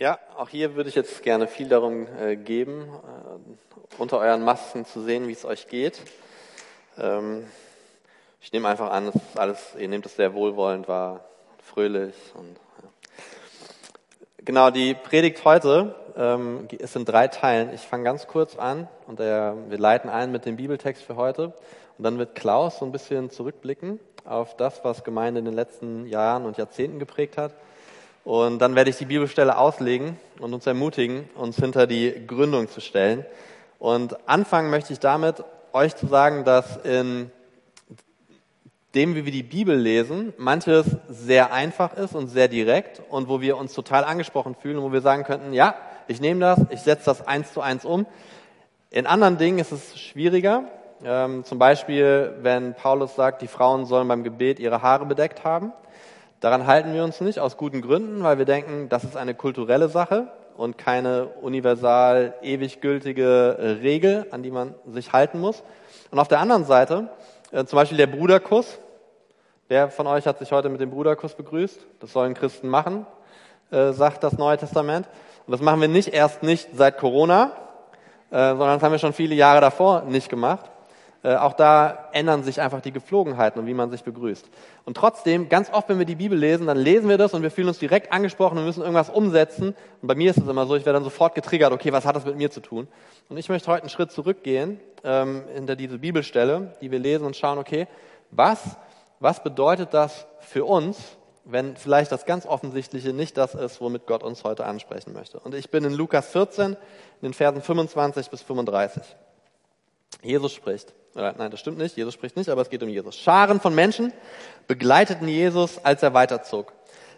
Ja, auch hier würde ich jetzt gerne viel darum äh, geben, äh, unter euren Masken zu sehen, wie es euch geht. Ähm, ich nehme einfach an, es ist alles, ihr nehmt es sehr wohlwollend wahr, fröhlich. Und. Genau, die Predigt heute ähm, ist in drei Teilen. Ich fange ganz kurz an und der, wir leiten ein mit dem Bibeltext für heute. Und dann wird Klaus so ein bisschen zurückblicken auf das, was Gemeinde in den letzten Jahren und Jahrzehnten geprägt hat. Und dann werde ich die Bibelstelle auslegen und uns ermutigen, uns hinter die Gründung zu stellen. Und anfangen möchte ich damit, euch zu sagen, dass in dem, wie wir die Bibel lesen, manches sehr einfach ist und sehr direkt und wo wir uns total angesprochen fühlen und wo wir sagen könnten, ja, ich nehme das, ich setze das eins zu eins um. In anderen Dingen ist es schwieriger. Ähm, zum Beispiel, wenn Paulus sagt, die Frauen sollen beim Gebet ihre Haare bedeckt haben. Daran halten wir uns nicht aus guten Gründen, weil wir denken, das ist eine kulturelle Sache und keine universal ewig gültige äh, Regel, an die man sich halten muss. Und auf der anderen Seite, äh, zum Beispiel der Bruderkuss. Wer von euch hat sich heute mit dem Bruderkuss begrüßt? Das sollen Christen machen, äh, sagt das Neue Testament. Und das machen wir nicht erst nicht seit Corona, sondern das haben wir schon viele Jahre davor nicht gemacht. Äh, auch da ändern sich einfach die Gepflogenheiten und wie man sich begrüßt. Und trotzdem, ganz oft, wenn wir die Bibel lesen, dann lesen wir das und wir fühlen uns direkt angesprochen und müssen irgendwas umsetzen. Und bei mir ist es immer so, ich werde dann sofort getriggert, okay, was hat das mit mir zu tun? Und ich möchte heute einen Schritt zurückgehen ähm, hinter diese Bibelstelle, die wir lesen und schauen, okay, was, was bedeutet das für uns, wenn vielleicht das ganz Offensichtliche nicht das ist, womit Gott uns heute ansprechen möchte. Und ich bin in Lukas 14, in den Versen 25 bis 35. Jesus spricht. Oder, nein, das stimmt nicht. Jesus spricht nicht, aber es geht um Jesus. Scharen von Menschen begleiteten Jesus, als er weiterzog.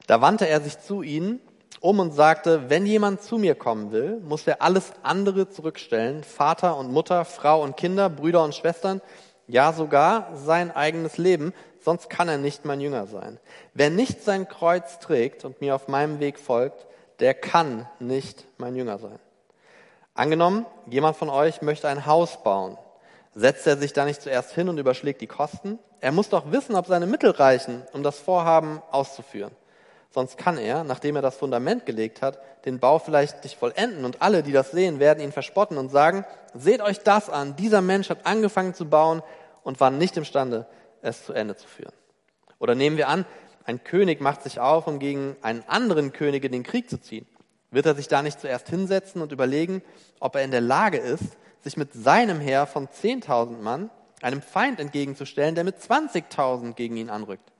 Da wandte er sich zu ihnen um und sagte, wenn jemand zu mir kommen will, muss er alles andere zurückstellen, Vater und Mutter, Frau und Kinder, Brüder und Schwestern, ja sogar sein eigenes Leben, sonst kann er nicht mein Jünger sein. Wer nicht sein Kreuz trägt und mir auf meinem Weg folgt, der kann nicht mein Jünger sein. Angenommen, jemand von euch möchte ein Haus bauen. Setzt er sich da nicht zuerst hin und überschlägt die Kosten? Er muss doch wissen, ob seine Mittel reichen, um das Vorhaben auszuführen. Sonst kann er, nachdem er das Fundament gelegt hat, den Bau vielleicht nicht vollenden und alle, die das sehen, werden ihn verspotten und sagen, seht euch das an, dieser Mensch hat angefangen zu bauen und war nicht imstande, es zu Ende zu führen. Oder nehmen wir an, ein König macht sich auf, um gegen einen anderen König in den Krieg zu ziehen. Wird er sich da nicht zuerst hinsetzen und überlegen, ob er in der Lage ist, sich mit seinem Heer von 10.000 Mann einem Feind entgegenzustellen, der mit 20.000 gegen ihn anrückt.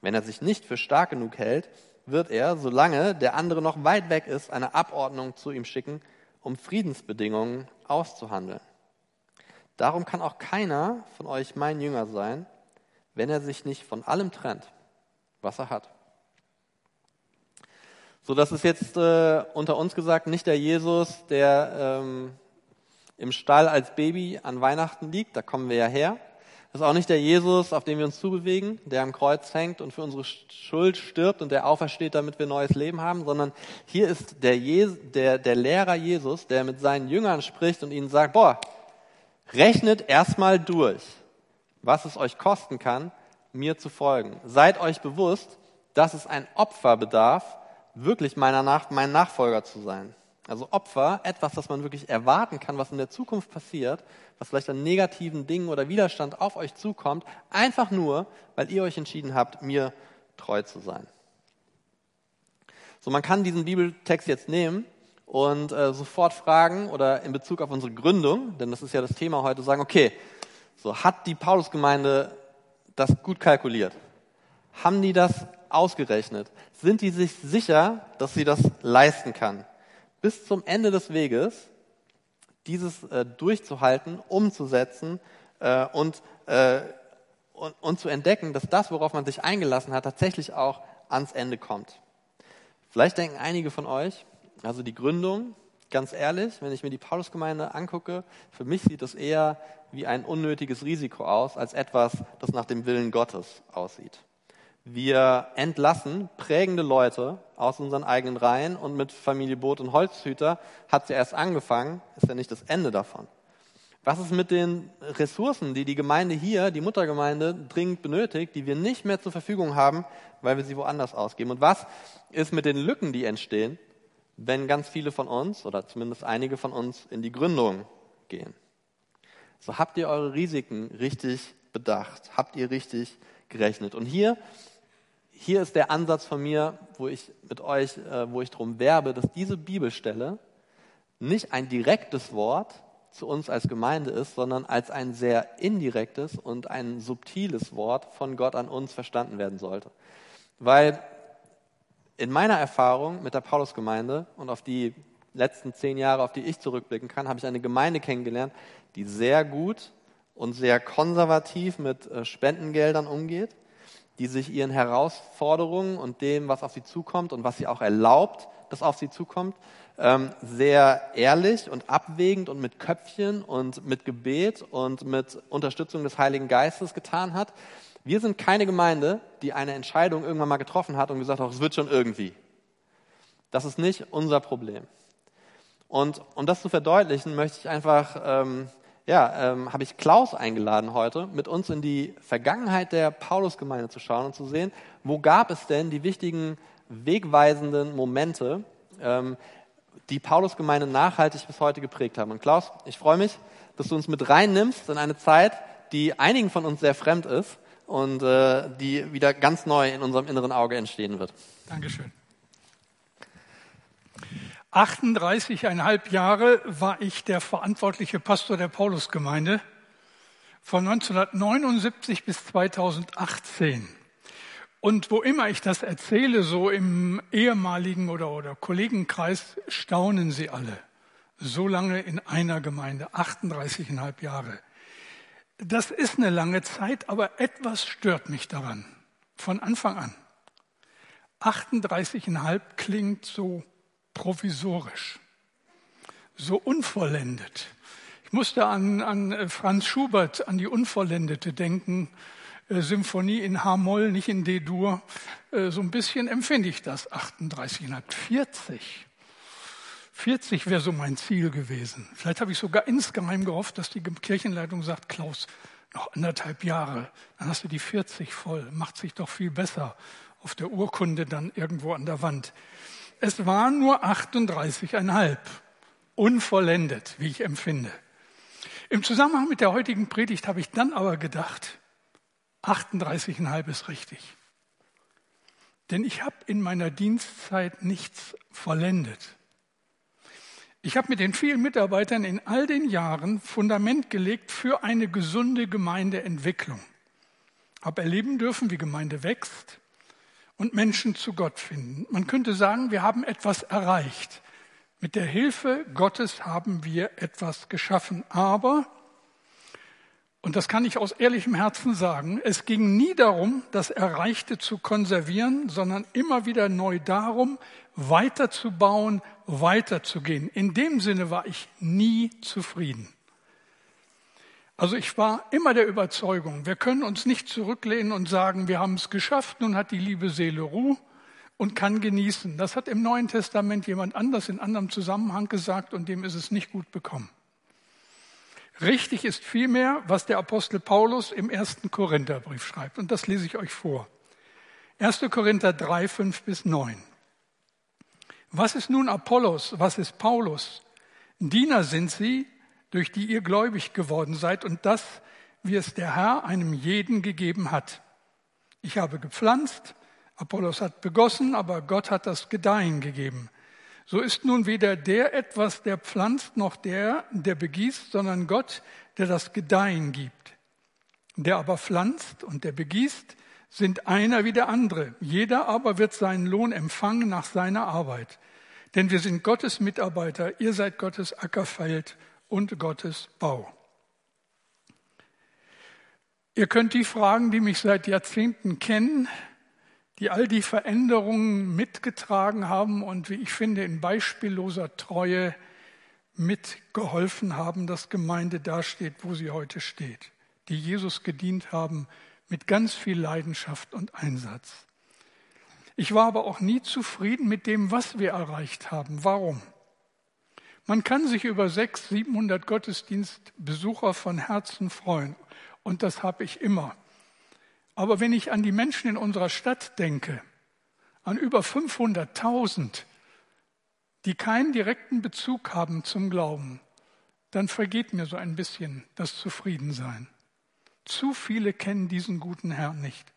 Wenn er sich nicht für stark genug hält, wird er, solange der andere noch weit weg ist, eine Abordnung zu ihm schicken, um Friedensbedingungen auszuhandeln. Darum kann auch keiner von euch mein Jünger sein, wenn er sich nicht von allem trennt, was er hat. So, das ist jetzt äh, unter uns gesagt nicht der Jesus, der ähm, im Stall als Baby an Weihnachten liegt, da kommen wir ja her. Das ist auch nicht der Jesus, auf den wir uns zubewegen, der am Kreuz hängt und für unsere Schuld stirbt und der aufersteht, damit wir neues Leben haben, sondern hier ist der, Je der, der Lehrer Jesus, der mit seinen Jüngern spricht und ihnen sagt, boah, rechnet erstmal durch, was es euch kosten kann, mir zu folgen. Seid euch bewusst, dass es ein Opfer bedarf, wirklich meiner Nach mein Nachfolger zu sein. Also Opfer, etwas, das man wirklich erwarten kann, was in der Zukunft passiert, was vielleicht an negativen Dingen oder Widerstand auf euch zukommt, einfach nur, weil ihr euch entschieden habt, mir treu zu sein. So, man kann diesen Bibeltext jetzt nehmen und äh, sofort fragen oder in Bezug auf unsere Gründung, denn das ist ja das Thema heute, sagen, okay, so hat die Paulusgemeinde das gut kalkuliert? Haben die das ausgerechnet? Sind die sich sicher, dass sie das leisten kann? Bis zum Ende des Weges dieses äh, durchzuhalten, umzusetzen äh, und, äh, und, und zu entdecken, dass das, worauf man sich eingelassen hat, tatsächlich auch ans Ende kommt. Vielleicht denken einige von euch, also die Gründung, ganz ehrlich, wenn ich mir die Paulusgemeinde angucke, für mich sieht das eher wie ein unnötiges Risiko aus, als etwas, das nach dem Willen Gottes aussieht. Wir entlassen prägende Leute aus unseren eigenen Reihen und mit Familie Boot und Holzhüter hat sie erst angefangen, ist ja nicht das Ende davon. Was ist mit den Ressourcen, die die Gemeinde hier, die Muttergemeinde, dringend benötigt, die wir nicht mehr zur Verfügung haben, weil wir sie woanders ausgeben? Und was ist mit den Lücken, die entstehen, wenn ganz viele von uns oder zumindest einige von uns in die Gründung gehen. So habt ihr eure Risiken richtig bedacht, habt ihr richtig gerechnet. Und hier, hier ist der Ansatz von mir, wo ich mit euch, äh, wo ich darum werbe, dass diese Bibelstelle nicht ein direktes Wort zu uns als Gemeinde ist, sondern als ein sehr indirektes und ein subtiles Wort von Gott an uns verstanden werden sollte. Weil in meiner Erfahrung mit der Paulusgemeinde und auf die letzten zehn Jahre, auf die ich zurückblicken kann, habe ich eine Gemeinde kennengelernt, die sehr gut und sehr konservativ mit äh, Spendengeldern umgeht, die sich ihren Herausforderungen und dem, was auf sie zukommt und was sie auch erlaubt, dass auf sie zukommt, ähm, sehr ehrlich und abwägend und mit Köpfchen und mit Gebet und mit Unterstützung des Heiligen Geistes getan hat. Wir sind keine Gemeinde, die eine Entscheidung irgendwann mal getroffen hat und gesagt hat, es wird schon irgendwie. Das ist nicht unser Problem. Und um das zu verdeutlichen, möchte ich einfach, ähm, ja, ähm, habe ich Klaus eingeladen heute, mit uns in die Vergangenheit der Paulusgemeinde zu schauen und zu sehen, wo gab es denn die wichtigen wegweisenden Momente, ähm, die Paulusgemeinde nachhaltig bis heute geprägt haben. Und Klaus, ich freue mich, dass du uns mit reinnimmst in eine Zeit, die einigen von uns sehr fremd ist und äh, die wieder ganz neu in unserem inneren Auge entstehen wird. Dankeschön. 38,5 Jahre war ich der verantwortliche Pastor der Paulusgemeinde von 1979 bis 2018. Und wo immer ich das erzähle, so im ehemaligen oder, oder Kollegenkreis, staunen sie alle. So lange in einer Gemeinde, 38,5 Jahre. Das ist eine lange Zeit, aber etwas stört mich daran. Von Anfang an. 38,5 klingt so provisorisch, so unvollendet. Ich musste an, an Franz Schubert, an die Unvollendete denken, äh, Symphonie in H-Moll, nicht in D-Dur. Äh, so ein bisschen empfinde ich das, 38,5, 40. 40 wäre so mein Ziel gewesen. Vielleicht habe ich sogar insgeheim gehofft, dass die Kirchenleitung sagt, Klaus, noch anderthalb Jahre, dann hast du die 40 voll, macht sich doch viel besser auf der Urkunde dann irgendwo an der Wand. Es waren nur 38,5, unvollendet, wie ich empfinde. Im Zusammenhang mit der heutigen Predigt habe ich dann aber gedacht, 38,5 ist richtig. Denn ich habe in meiner Dienstzeit nichts vollendet. Ich habe mit den vielen Mitarbeitern in all den Jahren Fundament gelegt für eine gesunde Gemeindeentwicklung. Habe erleben dürfen, wie Gemeinde wächst und Menschen zu Gott finden. Man könnte sagen, wir haben etwas erreicht. Mit der Hilfe Gottes haben wir etwas geschaffen. Aber, und das kann ich aus ehrlichem Herzen sagen, es ging nie darum, das Erreichte zu konservieren, sondern immer wieder neu darum, weiterzubauen, weiterzugehen. In dem Sinne war ich nie zufrieden. Also ich war immer der Überzeugung, wir können uns nicht zurücklehnen und sagen, wir haben es geschafft, nun hat die liebe Seele Ruhe und kann genießen. Das hat im Neuen Testament jemand anders in anderem Zusammenhang gesagt und dem ist es nicht gut bekommen. Richtig ist vielmehr, was der Apostel Paulus im ersten Korintherbrief schreibt und das lese ich euch vor. 1. Korinther 3, 5 bis 9. Was ist nun Apollos? Was ist Paulus? Diener sind sie, durch die ihr gläubig geworden seid und das, wie es der Herr einem jeden gegeben hat. Ich habe gepflanzt, Apollos hat begossen, aber Gott hat das Gedeihen gegeben. So ist nun weder der etwas, der pflanzt, noch der, der begießt, sondern Gott, der das Gedeihen gibt. Der aber pflanzt und der begießt, sind einer wie der andere. Jeder aber wird seinen Lohn empfangen nach seiner Arbeit. Denn wir sind Gottes Mitarbeiter, ihr seid Gottes Ackerfeld und Gottes Bau. Ihr könnt die fragen, die mich seit Jahrzehnten kennen, die all die Veränderungen mitgetragen haben und wie ich finde in beispielloser Treue mitgeholfen haben, dass Gemeinde dasteht, wo sie heute steht, die Jesus gedient haben mit ganz viel Leidenschaft und Einsatz. Ich war aber auch nie zufrieden mit dem, was wir erreicht haben. Warum? Man kann sich über 600, 700 Gottesdienstbesucher von Herzen freuen. Und das habe ich immer. Aber wenn ich an die Menschen in unserer Stadt denke, an über 500.000, die keinen direkten Bezug haben zum Glauben, dann vergeht mir so ein bisschen das Zufriedensein. Zu viele kennen diesen guten Herrn nicht.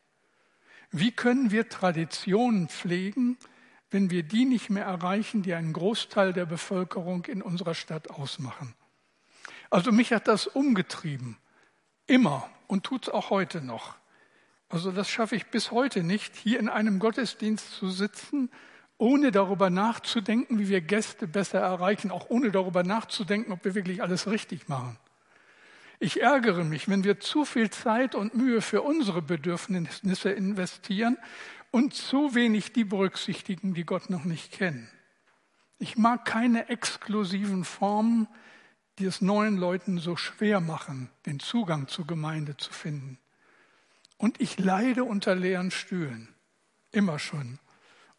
Wie können wir Traditionen pflegen, wenn wir die nicht mehr erreichen, die einen Großteil der Bevölkerung in unserer Stadt ausmachen? Also mich hat das umgetrieben. Immer und tut es auch heute noch. Also das schaffe ich bis heute nicht, hier in einem Gottesdienst zu sitzen, ohne darüber nachzudenken, wie wir Gäste besser erreichen, auch ohne darüber nachzudenken, ob wir wirklich alles richtig machen. Ich ärgere mich, wenn wir zu viel Zeit und Mühe für unsere Bedürfnisse investieren und zu wenig die berücksichtigen, die Gott noch nicht kennen. Ich mag keine exklusiven Formen, die es neuen Leuten so schwer machen, den Zugang zur Gemeinde zu finden. Und ich leide unter leeren Stühlen, immer schon,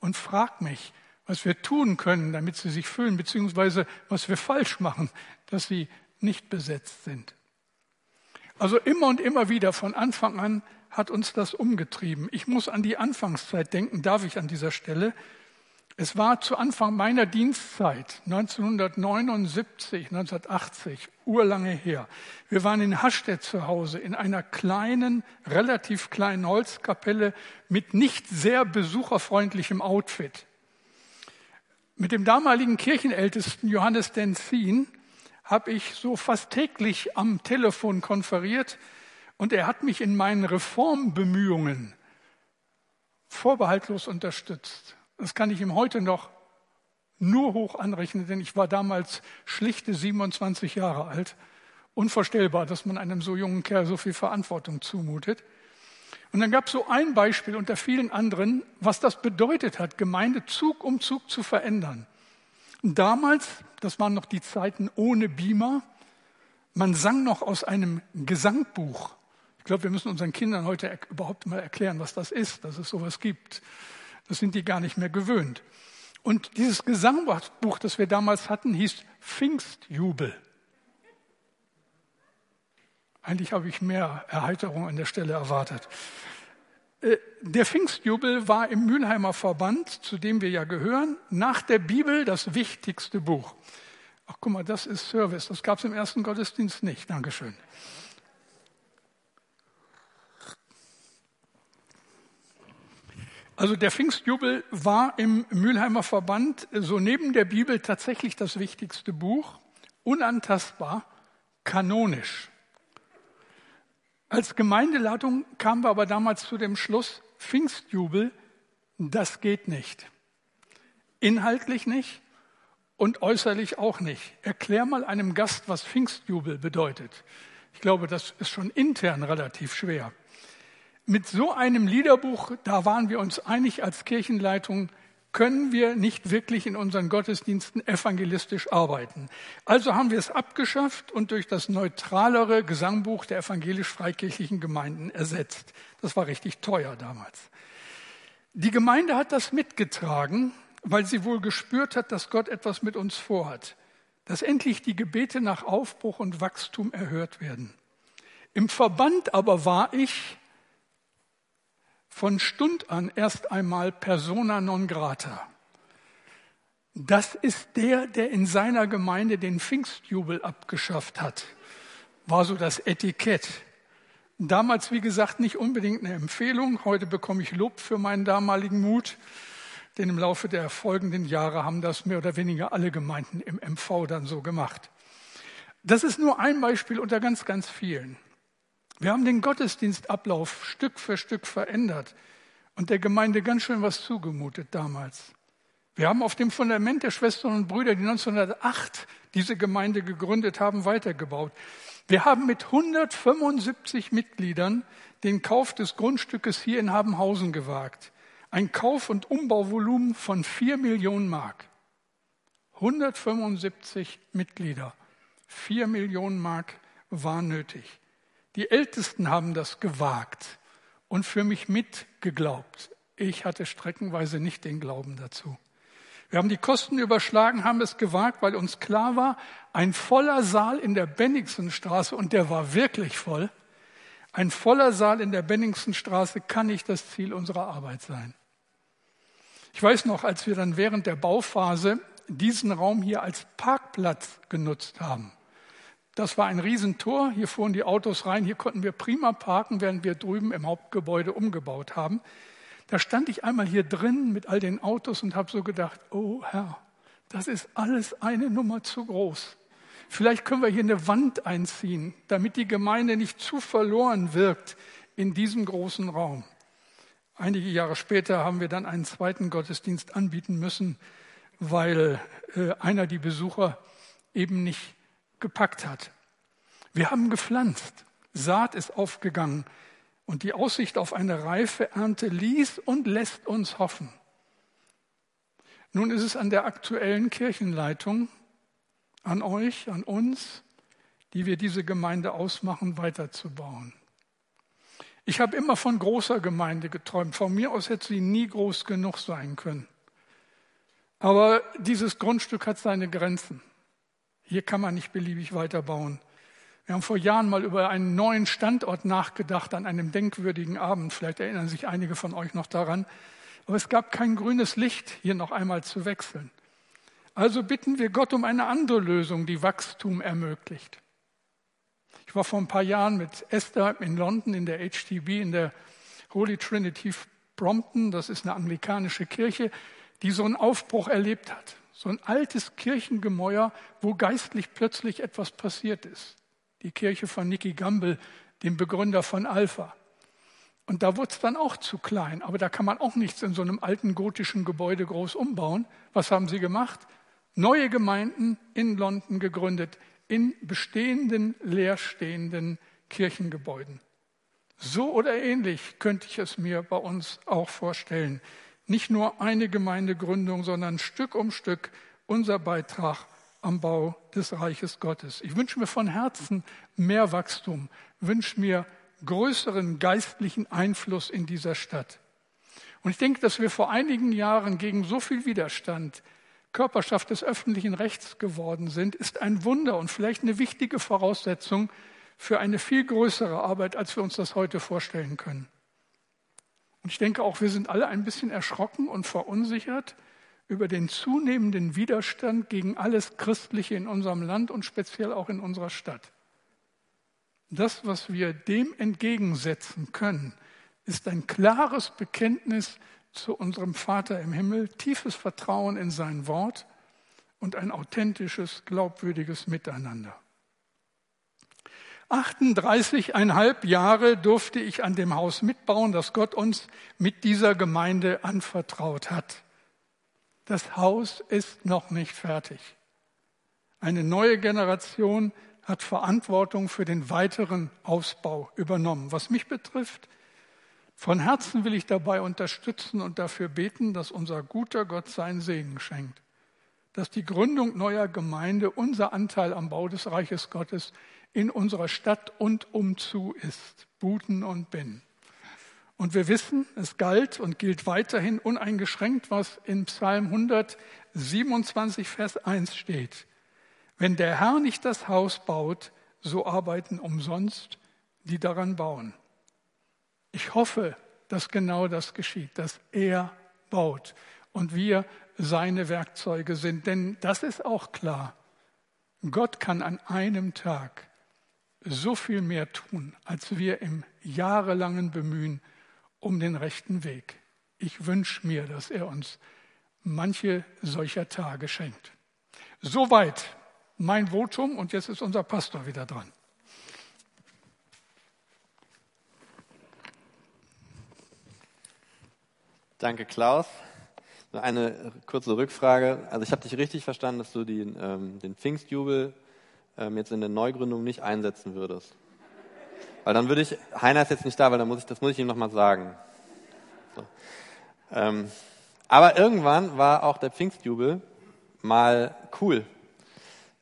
und frag mich, was wir tun können, damit sie sich füllen, beziehungsweise was wir falsch machen, dass sie nicht besetzt sind. Also immer und immer wieder von Anfang an hat uns das umgetrieben. Ich muss an die Anfangszeit denken, darf ich an dieser Stelle. Es war zu Anfang meiner Dienstzeit, 1979, 1980, urlange her. Wir waren in Hastedt zu Hause, in einer kleinen, relativ kleinen Holzkapelle mit nicht sehr besucherfreundlichem Outfit. Mit dem damaligen Kirchenältesten Johannes Denzin habe ich so fast täglich am Telefon konferiert und er hat mich in meinen Reformbemühungen vorbehaltlos unterstützt. Das kann ich ihm heute noch nur hoch anrechnen, denn ich war damals schlichte 27 Jahre alt. Unvorstellbar, dass man einem so jungen Kerl so viel Verantwortung zumutet. Und dann gab es so ein Beispiel unter vielen anderen, was das bedeutet hat, Gemeinde Zug um Zug zu verändern. Und damals, das waren noch die Zeiten ohne Beamer, man sang noch aus einem Gesangbuch. Ich glaube, wir müssen unseren Kindern heute überhaupt mal erklären, was das ist, dass es sowas gibt. Das sind die gar nicht mehr gewöhnt. Und dieses Gesangbuch, das wir damals hatten, hieß Pfingstjubel. Eigentlich habe ich mehr Erheiterung an der Stelle erwartet. Äh, der Pfingstjubel war im Mülheimer Verband, zu dem wir ja gehören, nach der Bibel das wichtigste Buch. Ach, guck mal, das ist Service. Das gab es im ersten Gottesdienst nicht. Dankeschön. Also der Pfingstjubel war im Mülheimer Verband so neben der Bibel tatsächlich das wichtigste Buch, unantastbar, kanonisch. Als Gemeindeleitung kamen wir aber damals zu dem Schluss, Pfingstjubel, das geht nicht. Inhaltlich nicht und äußerlich auch nicht. Erklär mal einem Gast, was Pfingstjubel bedeutet. Ich glaube, das ist schon intern relativ schwer. Mit so einem Liederbuch, da waren wir uns einig als Kirchenleitung, können wir nicht wirklich in unseren Gottesdiensten evangelistisch arbeiten. Also haben wir es abgeschafft und durch das neutralere Gesangbuch der evangelisch-freikirchlichen Gemeinden ersetzt. Das war richtig teuer damals. Die Gemeinde hat das mitgetragen, weil sie wohl gespürt hat, dass Gott etwas mit uns vorhat, dass endlich die Gebete nach Aufbruch und Wachstum erhört werden. Im Verband aber war ich von Stund an erst einmal persona non grata. Das ist der, der in seiner Gemeinde den Pfingstjubel abgeschafft hat, war so das Etikett. Damals, wie gesagt, nicht unbedingt eine Empfehlung. Heute bekomme ich Lob für meinen damaligen Mut, denn im Laufe der folgenden Jahre haben das mehr oder weniger alle Gemeinden im MV dann so gemacht. Das ist nur ein Beispiel unter ganz, ganz vielen. Wir haben den Gottesdienstablauf Stück für Stück verändert und der Gemeinde ganz schön was zugemutet damals. Wir haben auf dem Fundament der Schwestern und Brüder, die 1908 diese Gemeinde gegründet haben, weitergebaut. Wir haben mit 175 Mitgliedern den Kauf des Grundstückes hier in Habenhausen gewagt. Ein Kauf- und Umbauvolumen von 4 Millionen Mark. 175 Mitglieder. 4 Millionen Mark war nötig. Die Ältesten haben das gewagt und für mich mitgeglaubt. Ich hatte streckenweise nicht den Glauben dazu. Wir haben die Kosten überschlagen, haben es gewagt, weil uns klar war, ein voller Saal in der Benningsenstraße, und der war wirklich voll, ein voller Saal in der Benningsenstraße kann nicht das Ziel unserer Arbeit sein. Ich weiß noch, als wir dann während der Bauphase diesen Raum hier als Parkplatz genutzt haben. Das war ein Riesentor, hier fuhren die Autos rein, hier konnten wir prima parken, während wir drüben im Hauptgebäude umgebaut haben. Da stand ich einmal hier drin mit all den Autos und habe so gedacht, oh Herr, das ist alles eine Nummer zu groß. Vielleicht können wir hier eine Wand einziehen, damit die Gemeinde nicht zu verloren wirkt in diesem großen Raum. Einige Jahre später haben wir dann einen zweiten Gottesdienst anbieten müssen, weil äh, einer die Besucher eben nicht gepackt hat. Wir haben gepflanzt, Saat ist aufgegangen und die Aussicht auf eine reife Ernte ließ und lässt uns hoffen. Nun ist es an der aktuellen Kirchenleitung, an euch, an uns, die wir diese Gemeinde ausmachen, weiterzubauen. Ich habe immer von großer Gemeinde geträumt. Von mir aus hätte sie nie groß genug sein können. Aber dieses Grundstück hat seine Grenzen. Hier kann man nicht beliebig weiterbauen. Wir haben vor Jahren mal über einen neuen Standort nachgedacht an einem denkwürdigen Abend. Vielleicht erinnern sich einige von euch noch daran. Aber es gab kein grünes Licht, hier noch einmal zu wechseln. Also bitten wir Gott um eine andere Lösung, die Wachstum ermöglicht. Ich war vor ein paar Jahren mit Esther in London in der HTB, in der Holy Trinity Brompton. Das ist eine anglikanische Kirche, die so einen Aufbruch erlebt hat. So ein altes Kirchengemäuer, wo geistlich plötzlich etwas passiert ist. Die Kirche von Nicky Gamble, dem Begründer von Alpha. Und da wurde es dann auch zu klein. Aber da kann man auch nichts in so einem alten gotischen Gebäude groß umbauen. Was haben sie gemacht? Neue Gemeinden in London gegründet, in bestehenden, leerstehenden Kirchengebäuden. So oder ähnlich könnte ich es mir bei uns auch vorstellen. Nicht nur eine Gemeindegründung, sondern Stück um Stück unser Beitrag am Bau des Reiches Gottes. Ich wünsche mir von Herzen mehr Wachstum, wünsche mir größeren geistlichen Einfluss in dieser Stadt. Und ich denke, dass wir vor einigen Jahren gegen so viel Widerstand Körperschaft des öffentlichen Rechts geworden sind, ist ein Wunder und vielleicht eine wichtige Voraussetzung für eine viel größere Arbeit, als wir uns das heute vorstellen können. Und ich denke auch, wir sind alle ein bisschen erschrocken und verunsichert über den zunehmenden Widerstand gegen alles Christliche in unserem Land und speziell auch in unserer Stadt. Das, was wir dem entgegensetzen können, ist ein klares Bekenntnis zu unserem Vater im Himmel, tiefes Vertrauen in sein Wort und ein authentisches, glaubwürdiges Miteinander. 38,5 Jahre durfte ich an dem Haus mitbauen, das Gott uns mit dieser Gemeinde anvertraut hat. Das Haus ist noch nicht fertig. Eine neue Generation hat Verantwortung für den weiteren Ausbau übernommen. Was mich betrifft, von Herzen will ich dabei unterstützen und dafür beten, dass unser guter Gott seinen Segen schenkt, dass die Gründung neuer Gemeinde unser Anteil am Bau des Reiches Gottes in unserer Stadt und umzu ist, Buten und Bin. Und wir wissen, es galt und gilt weiterhin uneingeschränkt, was in Psalm 127, Vers 1 steht. Wenn der Herr nicht das Haus baut, so arbeiten umsonst die daran bauen. Ich hoffe, dass genau das geschieht, dass er baut und wir seine Werkzeuge sind. Denn das ist auch klar. Gott kann an einem Tag so viel mehr tun, als wir im jahrelangen Bemühen um den rechten Weg. Ich wünsche mir, dass er uns manche solcher Tage schenkt. Soweit mein Votum und jetzt ist unser Pastor wieder dran. Danke, Klaus. Eine kurze Rückfrage. Also ich habe dich richtig verstanden, dass du den, ähm, den Pfingstjubel ähm, jetzt in der Neugründung nicht einsetzen würdest. Weil dann würde ich, Heiner ist jetzt nicht da, weil dann muss ich, das muss ich ihm nochmal sagen. So. Ähm, aber irgendwann war auch der Pfingstjubel mal cool,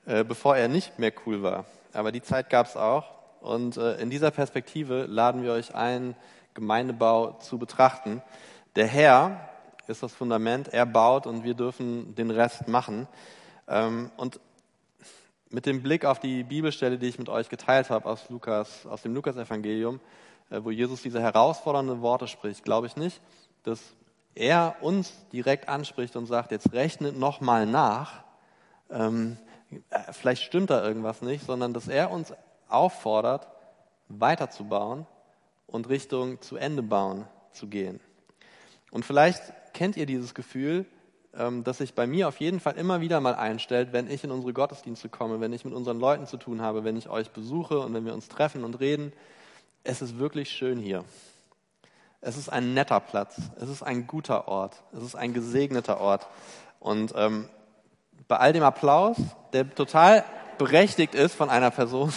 äh, bevor er nicht mehr cool war. Aber die Zeit gab es auch. Und äh, in dieser Perspektive laden wir euch ein, Gemeindebau zu betrachten. Der Herr ist das Fundament, er baut und wir dürfen den Rest machen. Ähm, und mit dem Blick auf die Bibelstelle, die ich mit euch geteilt habe aus, Lukas, aus dem Lukas-Evangelium, äh, wo Jesus diese herausfordernden Worte spricht, glaube ich nicht, dass er uns direkt anspricht und sagt, jetzt rechnet nochmal nach, ähm, äh, vielleicht stimmt da irgendwas nicht, sondern dass er uns auffordert, weiterzubauen und Richtung zu Ende bauen zu gehen. Und vielleicht kennt ihr dieses Gefühl, ähm, das sich bei mir auf jeden Fall immer wieder mal einstellt, wenn ich in unsere Gottesdienste komme, wenn ich mit unseren Leuten zu tun habe, wenn ich euch besuche und wenn wir uns treffen und reden. Es ist wirklich schön hier. Es ist ein netter Platz. Es ist ein guter Ort. Es ist ein gesegneter Ort. Und ähm, bei all dem Applaus, der total berechtigt ist von einer Person,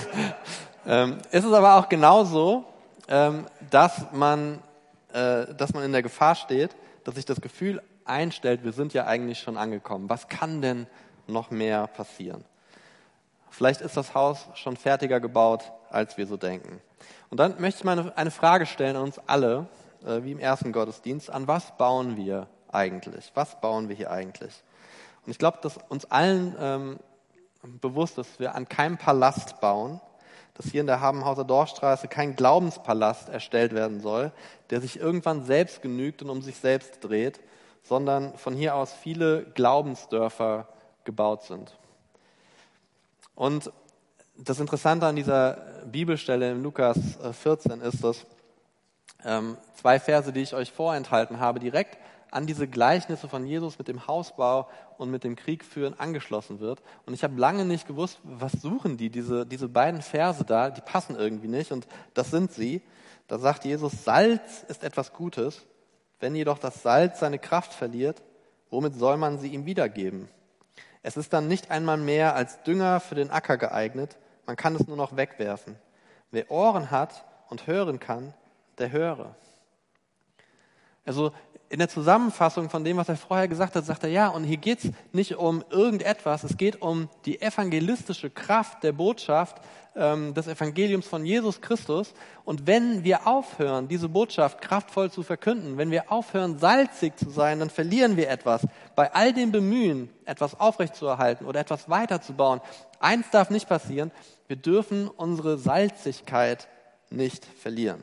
ähm, ist es aber auch genauso, ähm, dass, man, äh, dass man in der Gefahr steht, dass sich das Gefühl einstellt, wir sind ja eigentlich schon angekommen. Was kann denn noch mehr passieren? Vielleicht ist das Haus schon fertiger gebaut, als wir so denken. Und dann möchte ich mal eine Frage stellen an uns alle, äh, wie im ersten Gottesdienst. An was bauen wir eigentlich? Was bauen wir hier eigentlich? Und ich glaube, dass uns allen ähm, bewusst ist, dass wir an keinem Palast bauen, dass hier in der Habenhauser Dorfstraße kein Glaubenspalast erstellt werden soll, der sich irgendwann selbst genügt und um sich selbst dreht, sondern von hier aus viele Glaubensdörfer gebaut sind. Und das Interessante an dieser Bibelstelle in Lukas 14 äh, ist, dass ähm, zwei Verse, die ich euch vorenthalten habe, direkt an diese Gleichnisse von Jesus mit dem Hausbau und mit dem Krieg führen angeschlossen wird. Und ich habe lange nicht gewusst, was suchen die, diese, diese beiden Verse da, die passen irgendwie nicht. Und das sind sie. Da sagt Jesus, Salz ist etwas Gutes. Wenn jedoch das Salz seine Kraft verliert, womit soll man sie ihm wiedergeben? Es ist dann nicht einmal mehr als Dünger für den Acker geeignet, man kann es nur noch wegwerfen. Wer Ohren hat und hören kann, der höre. Also in der Zusammenfassung von dem, was er vorher gesagt hat, sagt er, ja, und hier geht es nicht um irgendetwas, es geht um die evangelistische Kraft der Botschaft ähm, des Evangeliums von Jesus Christus. Und wenn wir aufhören, diese Botschaft kraftvoll zu verkünden, wenn wir aufhören, salzig zu sein, dann verlieren wir etwas. Bei all dem Bemühen, etwas aufrechtzuerhalten oder etwas weiterzubauen, eins darf nicht passieren, wir dürfen unsere Salzigkeit nicht verlieren.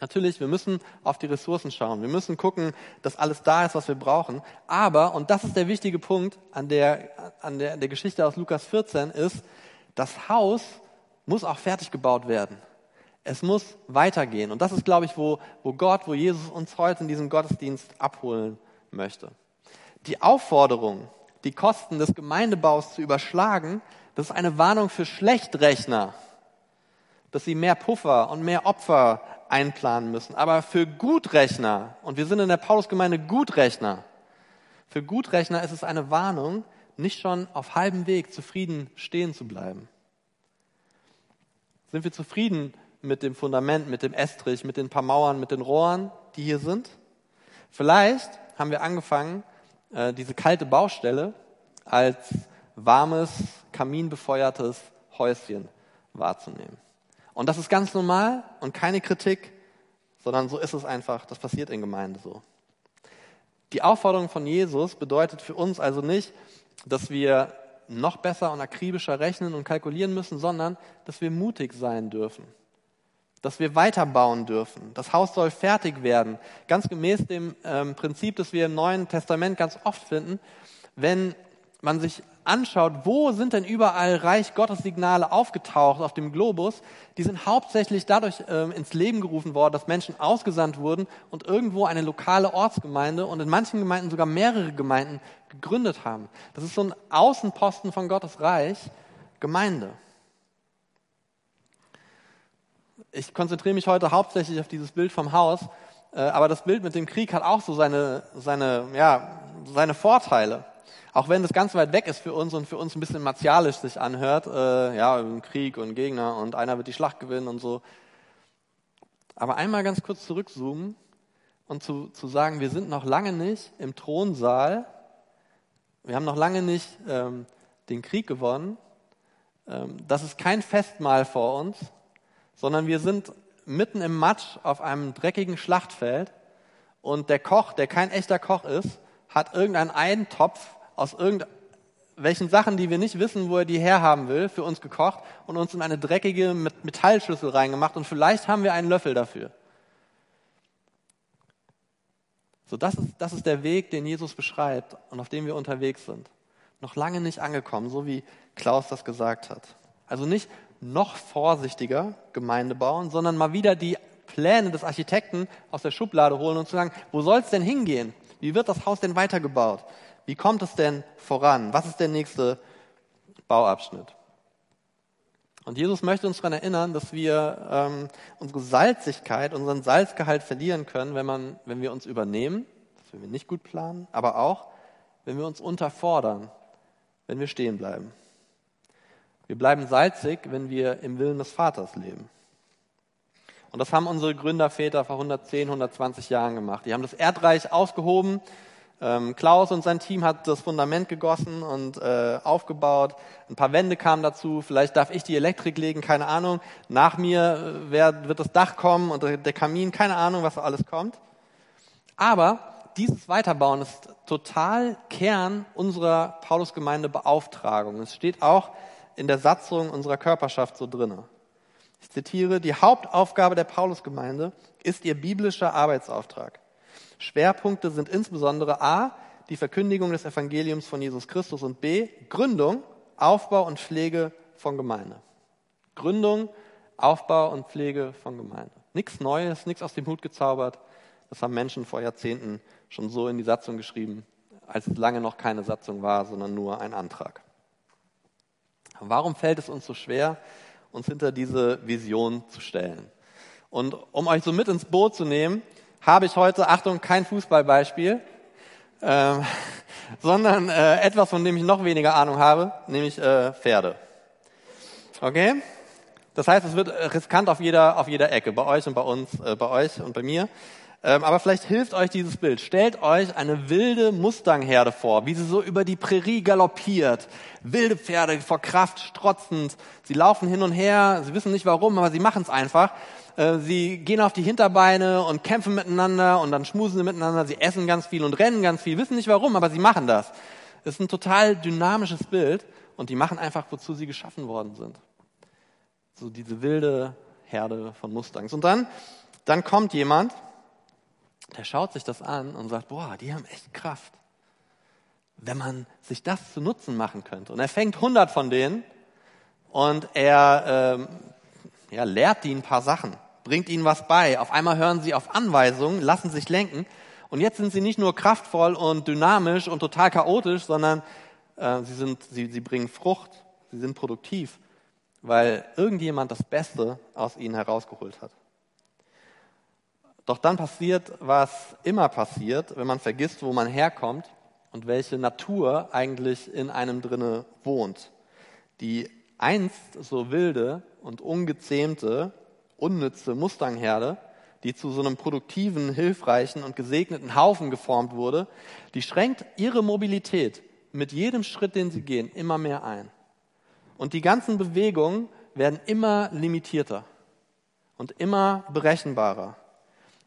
Natürlich, wir müssen auf die Ressourcen schauen. Wir müssen gucken, dass alles da ist, was wir brauchen. Aber, und das ist der wichtige Punkt an der, an der, der Geschichte aus Lukas 14, ist, das Haus muss auch fertig gebaut werden. Es muss weitergehen. Und das ist, glaube ich, wo, wo Gott, wo Jesus uns heute in diesem Gottesdienst abholen möchte. Die Aufforderung, die Kosten des Gemeindebaus zu überschlagen, das ist eine Warnung für Schlechtrechner, dass sie mehr Puffer und mehr Opfer einplanen müssen. Aber für Gutrechner, und wir sind in der Paulusgemeinde Gutrechner, für Gutrechner ist es eine Warnung, nicht schon auf halbem Weg zufrieden stehen zu bleiben. Sind wir zufrieden mit dem Fundament, mit dem Estrich, mit den paar Mauern, mit den Rohren, die hier sind? Vielleicht haben wir angefangen, äh, diese kalte Baustelle als warmes, kaminbefeuertes Häuschen wahrzunehmen. Und das ist ganz normal und keine Kritik, sondern so ist es einfach. Das passiert in Gemeinde so. Die Aufforderung von Jesus bedeutet für uns also nicht, dass wir noch besser und akribischer rechnen und kalkulieren müssen, sondern dass wir mutig sein dürfen. Dass wir weiterbauen dürfen. Das Haus soll fertig werden. Ganz gemäß dem ähm, Prinzip, das wir im Neuen Testament ganz oft finden. Wenn man sich anschaut, wo sind denn überall Reich Gottes Signale aufgetaucht auf dem Globus, die sind hauptsächlich dadurch äh, ins Leben gerufen worden, dass Menschen ausgesandt wurden und irgendwo eine lokale Ortsgemeinde und in manchen Gemeinden sogar mehrere Gemeinden gegründet haben. Das ist so ein Außenposten von Gottes Reich, Gemeinde. Ich konzentriere mich heute hauptsächlich auf dieses Bild vom Haus, äh, aber das Bild mit dem Krieg hat auch so seine, seine, ja, seine Vorteile. Auch wenn das ganz weit weg ist für uns und für uns ein bisschen martialisch sich anhört, äh, ja, Krieg und Gegner und einer wird die Schlacht gewinnen und so. Aber einmal ganz kurz zurückzoomen und zu, zu sagen, wir sind noch lange nicht im Thronsaal, wir haben noch lange nicht ähm, den Krieg gewonnen, ähm, das ist kein Festmahl vor uns, sondern wir sind mitten im Matsch auf einem dreckigen Schlachtfeld. Und der Koch, der kein echter Koch ist, hat irgendeinen Eintopf aus irgendwelchen Sachen, die wir nicht wissen, wo er die herhaben will, für uns gekocht und uns in eine dreckige Metallschüssel reingemacht und vielleicht haben wir einen Löffel dafür. So, das ist, das ist der Weg, den Jesus beschreibt und auf dem wir unterwegs sind. Noch lange nicht angekommen, so wie Klaus das gesagt hat. Also nicht noch vorsichtiger Gemeinde bauen, sondern mal wieder die Pläne des Architekten aus der Schublade holen und zu sagen, wo soll es denn hingehen? Wie wird das Haus denn weitergebaut? Wie kommt es denn voran? Was ist der nächste Bauabschnitt? Und Jesus möchte uns daran erinnern, dass wir ähm, unsere Salzigkeit, unseren Salzgehalt verlieren können, wenn, man, wenn wir uns übernehmen, dass wir nicht gut planen, aber auch, wenn wir uns unterfordern, wenn wir stehen bleiben. Wir bleiben salzig, wenn wir im Willen des Vaters leben. Und das haben unsere Gründerväter vor 110, 120 Jahren gemacht. Die haben das Erdreich ausgehoben, ähm, Klaus und sein Team hat das Fundament gegossen und äh, aufgebaut. Ein paar Wände kamen dazu. Vielleicht darf ich die Elektrik legen, keine Ahnung. Nach mir äh, wer, wird das Dach kommen und der Kamin, keine Ahnung, was alles kommt. Aber dieses Weiterbauen ist total Kern unserer Paulusgemeinde Beauftragung. Es steht auch in der Satzung unserer Körperschaft so drinne. Ich zitiere, die Hauptaufgabe der Paulusgemeinde ist ihr biblischer Arbeitsauftrag. Schwerpunkte sind insbesondere A, die Verkündigung des Evangeliums von Jesus Christus und B, Gründung, Aufbau und Pflege von Gemeinde. Gründung, Aufbau und Pflege von Gemeinde. Nichts Neues, nichts aus dem Hut gezaubert. Das haben Menschen vor Jahrzehnten schon so in die Satzung geschrieben, als es lange noch keine Satzung war, sondern nur ein Antrag. Warum fällt es uns so schwer, uns hinter diese Vision zu stellen? Und um euch so mit ins Boot zu nehmen, habe ich heute, Achtung, kein Fußballbeispiel, ähm, sondern äh, etwas, von dem ich noch weniger Ahnung habe, nämlich äh, Pferde. Okay? Das heißt, es wird riskant auf jeder, auf jeder Ecke, bei euch und bei uns, äh, bei euch und bei mir. Ähm, aber vielleicht hilft euch dieses Bild. Stellt euch eine wilde Mustangherde vor, wie sie so über die Prärie galoppiert. Wilde Pferde vor Kraft strotzend. Sie laufen hin und her, sie wissen nicht warum, aber sie machen es einfach. Äh, sie gehen auf die Hinterbeine und kämpfen miteinander und dann schmusen sie miteinander. Sie essen ganz viel und rennen ganz viel, wissen nicht warum, aber sie machen das. Das ist ein total dynamisches Bild und die machen einfach, wozu sie geschaffen worden sind. So diese wilde Herde von Mustangs. Und dann, dann kommt jemand, der schaut sich das an und sagt, boah, die haben echt Kraft. Wenn man sich das zu Nutzen machen könnte. Und er fängt 100 von denen und er ähm, ja, lehrt die ein paar Sachen, bringt ihnen was bei. Auf einmal hören sie auf Anweisungen, lassen sich lenken. Und jetzt sind sie nicht nur kraftvoll und dynamisch und total chaotisch, sondern äh, sie, sind, sie, sie bringen Frucht, sie sind produktiv, weil irgendjemand das Beste aus ihnen herausgeholt hat. Doch dann passiert, was immer passiert, wenn man vergisst, wo man herkommt und welche Natur eigentlich in einem drinne wohnt. Die einst so wilde und ungezähmte, unnütze Mustangherde, die zu so einem produktiven, hilfreichen und gesegneten Haufen geformt wurde, die schränkt ihre Mobilität mit jedem Schritt, den sie gehen, immer mehr ein. Und die ganzen Bewegungen werden immer limitierter und immer berechenbarer.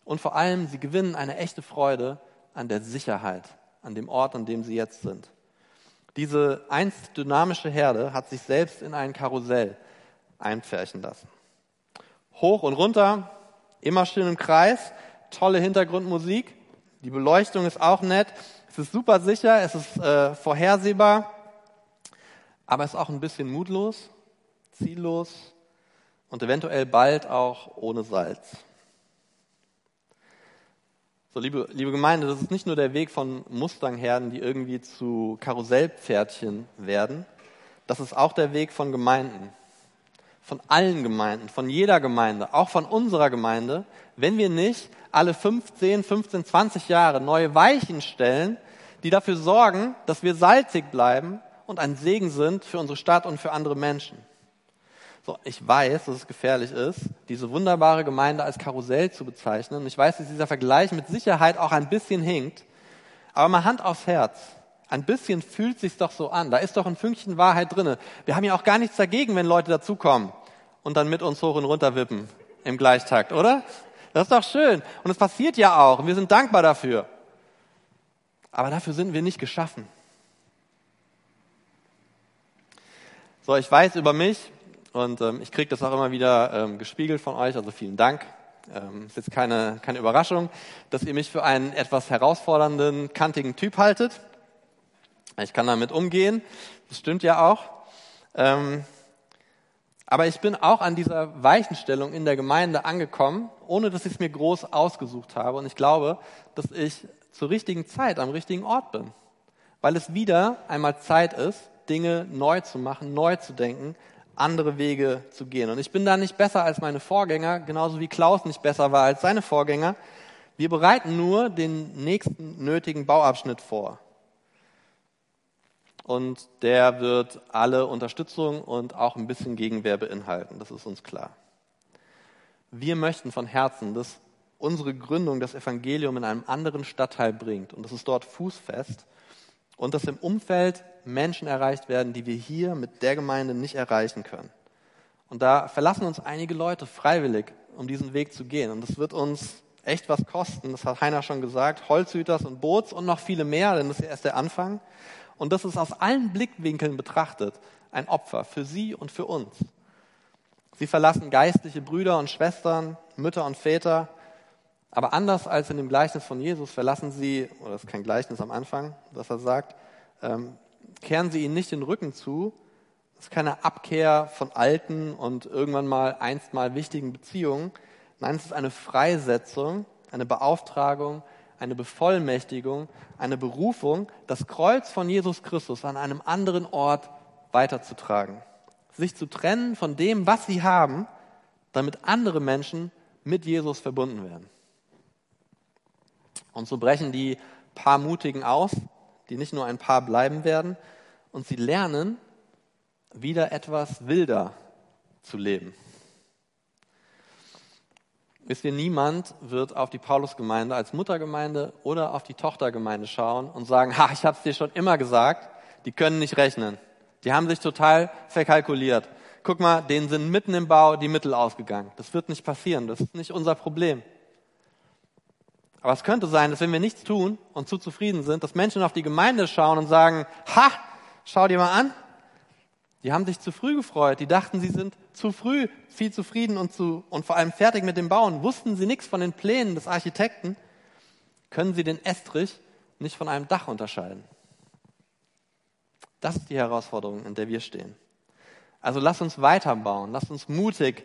Und vor allem, sie gewinnen eine echte Freude an der Sicherheit, an dem Ort, an dem sie jetzt sind. Diese einst dynamische Herde hat sich selbst in ein Karussell einpferchen lassen. Hoch und runter, immer schön im Kreis, tolle Hintergrundmusik, die Beleuchtung ist auch nett, es ist super sicher, es ist äh, vorhersehbar, aber es ist auch ein bisschen mutlos, ziellos und eventuell bald auch ohne Salz. So, liebe, liebe Gemeinde, das ist nicht nur der Weg von Mustangherden, die irgendwie zu Karussellpferdchen werden. Das ist auch der Weg von Gemeinden. Von allen Gemeinden, von jeder Gemeinde, auch von unserer Gemeinde, wenn wir nicht alle 15, 15, 20 Jahre neue Weichen stellen, die dafür sorgen, dass wir salzig bleiben und ein Segen sind für unsere Stadt und für andere Menschen. So, ich weiß, dass es gefährlich ist, diese wunderbare Gemeinde als Karussell zu bezeichnen. Ich weiß, dass dieser Vergleich mit Sicherheit auch ein bisschen hinkt. Aber mal Hand aufs Herz. Ein bisschen fühlt sich's doch so an. Da ist doch ein Fünkchen Wahrheit drinne. Wir haben ja auch gar nichts dagegen, wenn Leute dazukommen und dann mit uns hoch und runter wippen im Gleichtakt, oder? Das ist doch schön. Und es passiert ja auch. Und wir sind dankbar dafür. Aber dafür sind wir nicht geschaffen. So, ich weiß über mich, und ähm, ich kriege das auch immer wieder ähm, gespiegelt von euch, also vielen Dank Ähm, ist jetzt keine, keine Überraschung, dass ihr mich für einen etwas herausfordernden, kantigen Typ haltet. Ich kann damit umgehen. Das stimmt ja auch. Ähm, aber ich bin auch an dieser Weichenstellung in der Gemeinde angekommen, ohne dass ich es mir groß ausgesucht habe. Und ich glaube, dass ich zur richtigen Zeit am richtigen Ort bin. Weil es wieder einmal Zeit ist, Dinge neu zu machen, neu zu denken, andere Wege zu gehen. Und ich bin da nicht besser als meine Vorgänger, genauso wie Klaus nicht besser war als seine Vorgänger. Wir bereiten nur den nächsten nötigen Bauabschnitt vor. Und der wird alle Unterstützung und auch ein bisschen Gegenwehr beinhalten, das ist uns klar. Wir möchten von Herzen, dass unsere Gründung das Evangelium in einem anderen Stadtteil bringt und dass es dort fußfest und dass im Umfeld Menschen erreicht werden, die wir hier mit der Gemeinde nicht erreichen können. Und da verlassen uns einige Leute freiwillig, um diesen Weg zu gehen. Und das wird uns echt was kosten. Das hat Heiner schon gesagt. Holzhüters und Boots und noch viele mehr, denn das ist erst der Anfang. Und das ist aus allen Blickwinkeln betrachtet ein Opfer für sie und für uns. Sie verlassen geistliche Brüder und Schwestern, Mütter und Väter, aber anders als in dem Gleichnis von Jesus verlassen sie, oder das ist kein Gleichnis am Anfang, was er sagt, ähm, kehren sie ihnen nicht den Rücken zu. Das ist keine Abkehr von alten und irgendwann mal einst mal wichtigen Beziehungen. Nein, es ist eine Freisetzung, eine Beauftragung, eine Bevollmächtigung, eine Berufung, das Kreuz von Jesus Christus an einem anderen Ort weiterzutragen. Sich zu trennen von dem, was sie haben, damit andere Menschen mit Jesus verbunden werden. Und so brechen die paar Mutigen aus, die nicht nur ein paar bleiben werden, und sie lernen, wieder etwas wilder zu leben. Wisst ihr, niemand wird auf die Paulusgemeinde als Muttergemeinde oder auf die Tochtergemeinde schauen und sagen, ha, ich habe es dir schon immer gesagt, die können nicht rechnen. Die haben sich total verkalkuliert. Guck mal, denen sind mitten im Bau die Mittel ausgegangen. Das wird nicht passieren, das ist nicht unser Problem. Aber es könnte sein, dass wenn wir nichts tun und zu zufrieden sind, dass Menschen auf die Gemeinde schauen und sagen, ha, schau dir mal an, die haben sich zu früh gefreut, die dachten, sie sind zu früh viel zufrieden und, zu, und vor allem fertig mit dem Bauen. Wussten sie nichts von den Plänen des Architekten, können sie den Estrich nicht von einem Dach unterscheiden. Das ist die Herausforderung, in der wir stehen. Also lass uns weiterbauen, lass uns mutig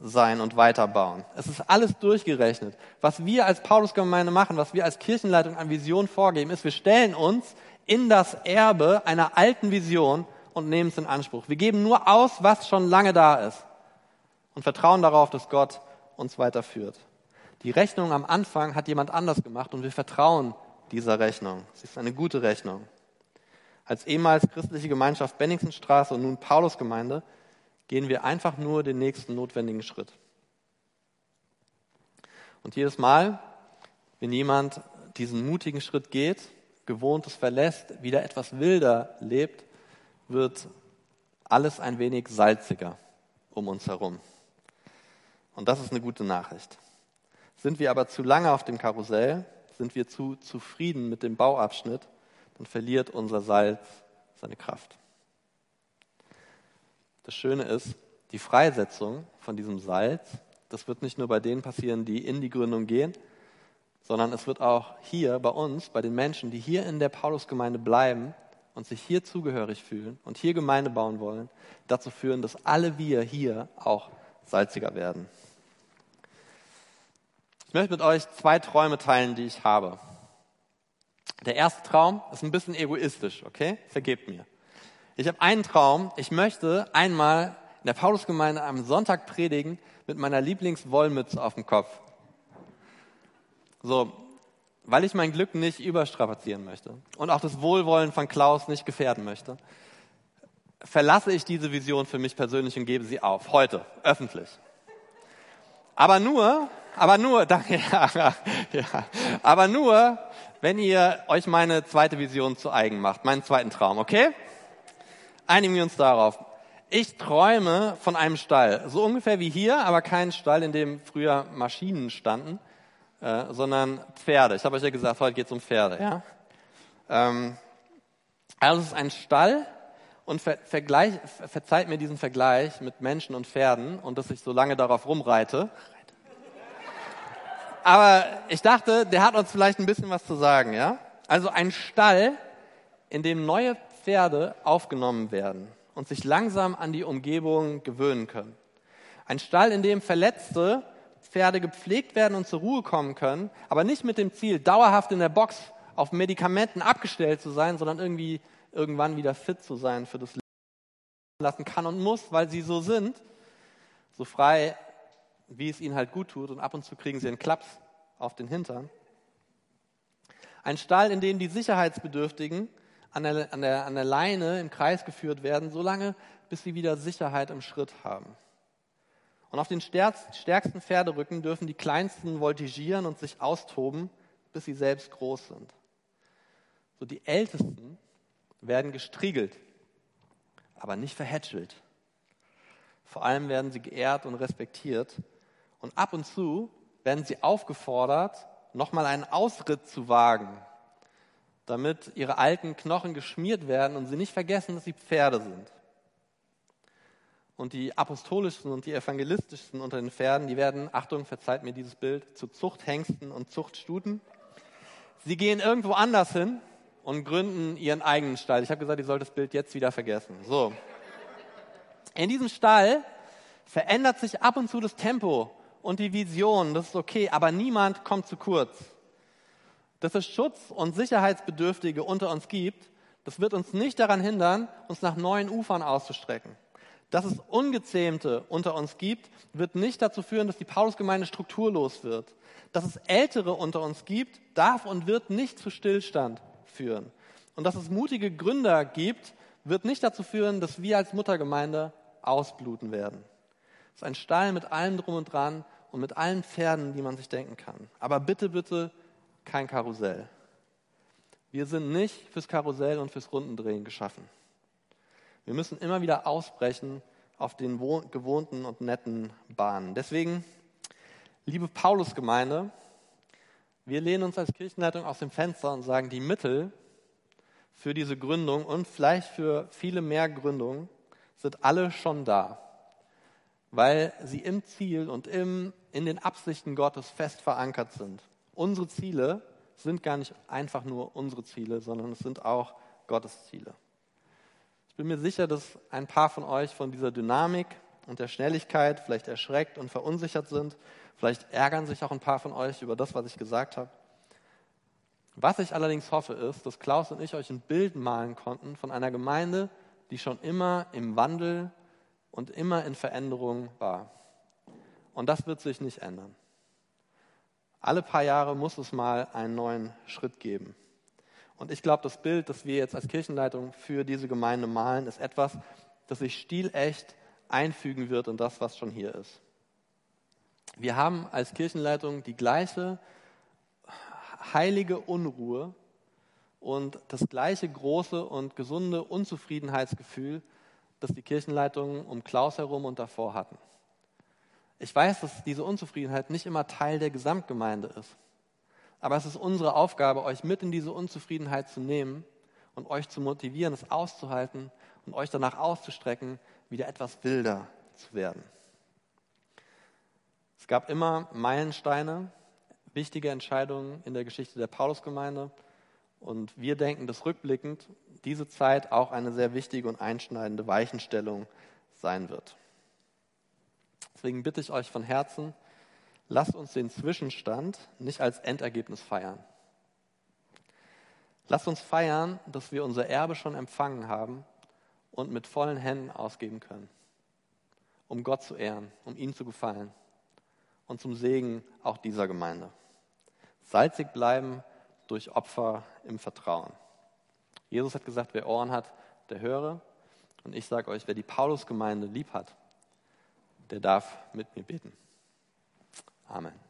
sein und weiterbauen. Es ist alles durchgerechnet. Was wir als Paulusgemeinde machen, was wir als Kirchenleitung an Vision vorgeben, ist, wir stellen uns in das Erbe einer alten Vision und nehmen es in Anspruch. Wir geben nur aus, was schon lange da ist und vertrauen darauf, dass Gott uns weiterführt. Die Rechnung am Anfang hat jemand anders gemacht und wir vertrauen dieser Rechnung. Sie ist eine gute Rechnung. Als ehemals christliche Gemeinschaft Benningsenstraße und nun Paulusgemeinde gehen wir einfach nur den nächsten notwendigen Schritt. Und jedes Mal, wenn jemand diesen mutigen Schritt geht, Gewohntes verlässt, wieder etwas wilder lebt, wird alles ein wenig salziger um uns herum. Und das ist eine gute Nachricht. Sind wir aber zu lange auf dem Karussell, sind wir zu zufrieden mit dem Bauabschnitt, dann verliert unser Salz seine Kraft. Das Schöne ist, die Freisetzung von diesem Salz, das wird nicht nur bei denen passieren, die in die Gründung gehen, sondern es wird auch hier bei uns, bei den Menschen, die hier in der Paulusgemeinde bleiben und sich hier zugehörig fühlen und hier Gemeinde bauen wollen, dazu führen, dass alle wir hier auch salziger werden. Ich möchte mit euch zwei Träume teilen, die ich habe. Der erste Traum ist ein bisschen egoistisch, okay? Vergebt mir. Ich habe einen Traum. Ich möchte einmal in der Paulusgemeinde am Sonntag predigen mit meiner Lieblingswollmütze auf dem Kopf. So, weil ich mein Glück nicht überstrapazieren möchte und auch das Wohlwollen von Klaus nicht gefährden möchte, verlasse ich diese Vision für mich persönlich und gebe sie auf. Heute, öffentlich. Aber nur, aber nur, danke, ja, ja, aber nur, wenn ihr euch meine zweite Vision zu eigen macht, meinen zweiten Traum, okay? Einigen wir uns darauf. Ich träume von einem Stall, so ungefähr wie hier, aber kein Stall, in dem früher Maschinen standen, äh, sondern Pferde. Ich habe euch ja gesagt, heute geht es um Pferde. Ja? Ähm, also es ist ein Stall und ver vergleich, verzeiht mir diesen Vergleich mit Menschen und Pferden und dass ich so lange darauf rumreite. aber ich dachte, der hat uns vielleicht ein bisschen was zu sagen, ja? Also ein Stall, in dem neue Pferde aufgenommen werden und sich langsam an die Umgebung gewöhnen können. Ein Stall, in dem verletzte Pferde gepflegt werden und zur Ruhe kommen können, aber nicht mit dem Ziel, dauerhaft in der Box auf Medikamenten abgestellt zu sein, sondern irgendwie irgendwann wieder fit zu sein für das Leben lassen kann und muss, weil sie so sind, so frei, wie es ihnen halt gut tut und ab und zu kriegen sie einen Klaps auf den Hintern. Ein Stall, in dem die Sicherheitsbedürftigen an der, an, der, an der Leine im Kreis geführt werden, solange bis sie wieder Sicherheit im Schritt haben. Und auf den stärksten Pferderücken dürfen die Kleinsten voltigieren und sich austoben, bis sie selbst groß sind. So die Ältesten werden gestriegelt, aber nicht verhätschelt. Vor allem werden sie geehrt und respektiert. Und ab und zu werden sie aufgefordert, nochmal einen Ausritt zu wagen, damit ihre alten Knochen geschmiert werden und sie nicht vergessen, dass sie Pferde sind. Und die apostolischsten und die evangelistischsten unter den Pferden, die werden, Achtung, verzeiht mir dieses Bild, zu Zuchthengsten und Zuchtstuten. Sie gehen irgendwo anders hin und gründen ihren eigenen Stall. Ich habe gesagt, ihr sollt das Bild jetzt wieder vergessen. So. In diesem Stall verändert sich ab und zu das Tempo und die Vision, das ist okay, aber niemand kommt zu kurz. Dass es Schutz- und Sicherheitsbedürftige unter uns gibt, das wird uns nicht daran hindern, uns nach neuen Ufern auszustrecken. Dass es Ungezähmte unter uns gibt, wird nicht dazu führen, dass die Paulusgemeinde strukturlos wird. Dass es Ältere unter uns gibt, darf und wird nicht zu Stillstand führen. Und dass es mutige Gründer gibt, wird nicht dazu führen, dass wir als Muttergemeinde ausbluten werden. Es ist ein Stall mit allem drum und dran und mit allen Pferden, die man sich denken kann. Aber bitte, bitte kein Karussell. Wir sind nicht fürs Karussell und fürs Rundendrehen geschaffen. Wir müssen immer wieder ausbrechen auf den gewohnten und netten Bahnen. Deswegen, liebe Paulusgemeinde, wir lehnen uns als Kirchenleitung aus dem Fenster und sagen, die Mittel für diese Gründung und vielleicht für viele mehr Gründungen sind alle schon da, weil sie im Ziel und im, in den Absichten Gottes fest verankert sind. Unsere Ziele sind gar nicht einfach nur unsere Ziele, sondern es sind auch Gottes Ziele. Ich bin mir sicher, dass ein paar von euch von dieser Dynamik und der Schnelligkeit vielleicht erschreckt und verunsichert sind. Vielleicht ärgern sich auch ein paar von euch über das, was ich gesagt habe. Was ich allerdings hoffe, ist, dass Klaus und ich euch ein Bild malen konnten von einer Gemeinde, die schon immer im Wandel und immer in Veränderung war. Und das wird sich nicht ändern. Alle paar Jahre muss es mal einen neuen Schritt geben. Und ich glaube, das Bild, das wir jetzt als Kirchenleitung für diese Gemeinde malen, ist etwas, das sich stilecht einfügen wird in das, was schon hier ist. Wir haben als Kirchenleitung die gleiche heilige Unruhe und das gleiche große und gesunde Unzufriedenheitsgefühl, das die Kirchenleitungen um Klaus herum und davor hatten. Ich weiß, dass diese Unzufriedenheit nicht immer Teil der Gesamtgemeinde ist. Aber es ist unsere Aufgabe, euch mit in diese Unzufriedenheit zu nehmen und euch zu motivieren, es auszuhalten und euch danach auszustrecken, wieder etwas wilder zu werden. Es gab immer Meilensteine, wichtige Entscheidungen in der Geschichte der Paulusgemeinde. Und wir denken, dass rückblickend diese Zeit auch eine sehr wichtige und einschneidende Weichenstellung sein wird. Deswegen bitte ich euch von Herzen, lasst uns den Zwischenstand nicht als Endergebnis feiern. Lasst uns feiern, dass wir unser Erbe schon empfangen haben und mit vollen Händen ausgeben können, um Gott zu ehren, um ihm zu gefallen und zum Segen auch dieser Gemeinde. Salzig bleiben durch Opfer im Vertrauen. Jesus hat gesagt, wer Ohren hat, der höre. Und ich sage euch, wer die Paulusgemeinde lieb hat, der darf mit mir beten. Amen.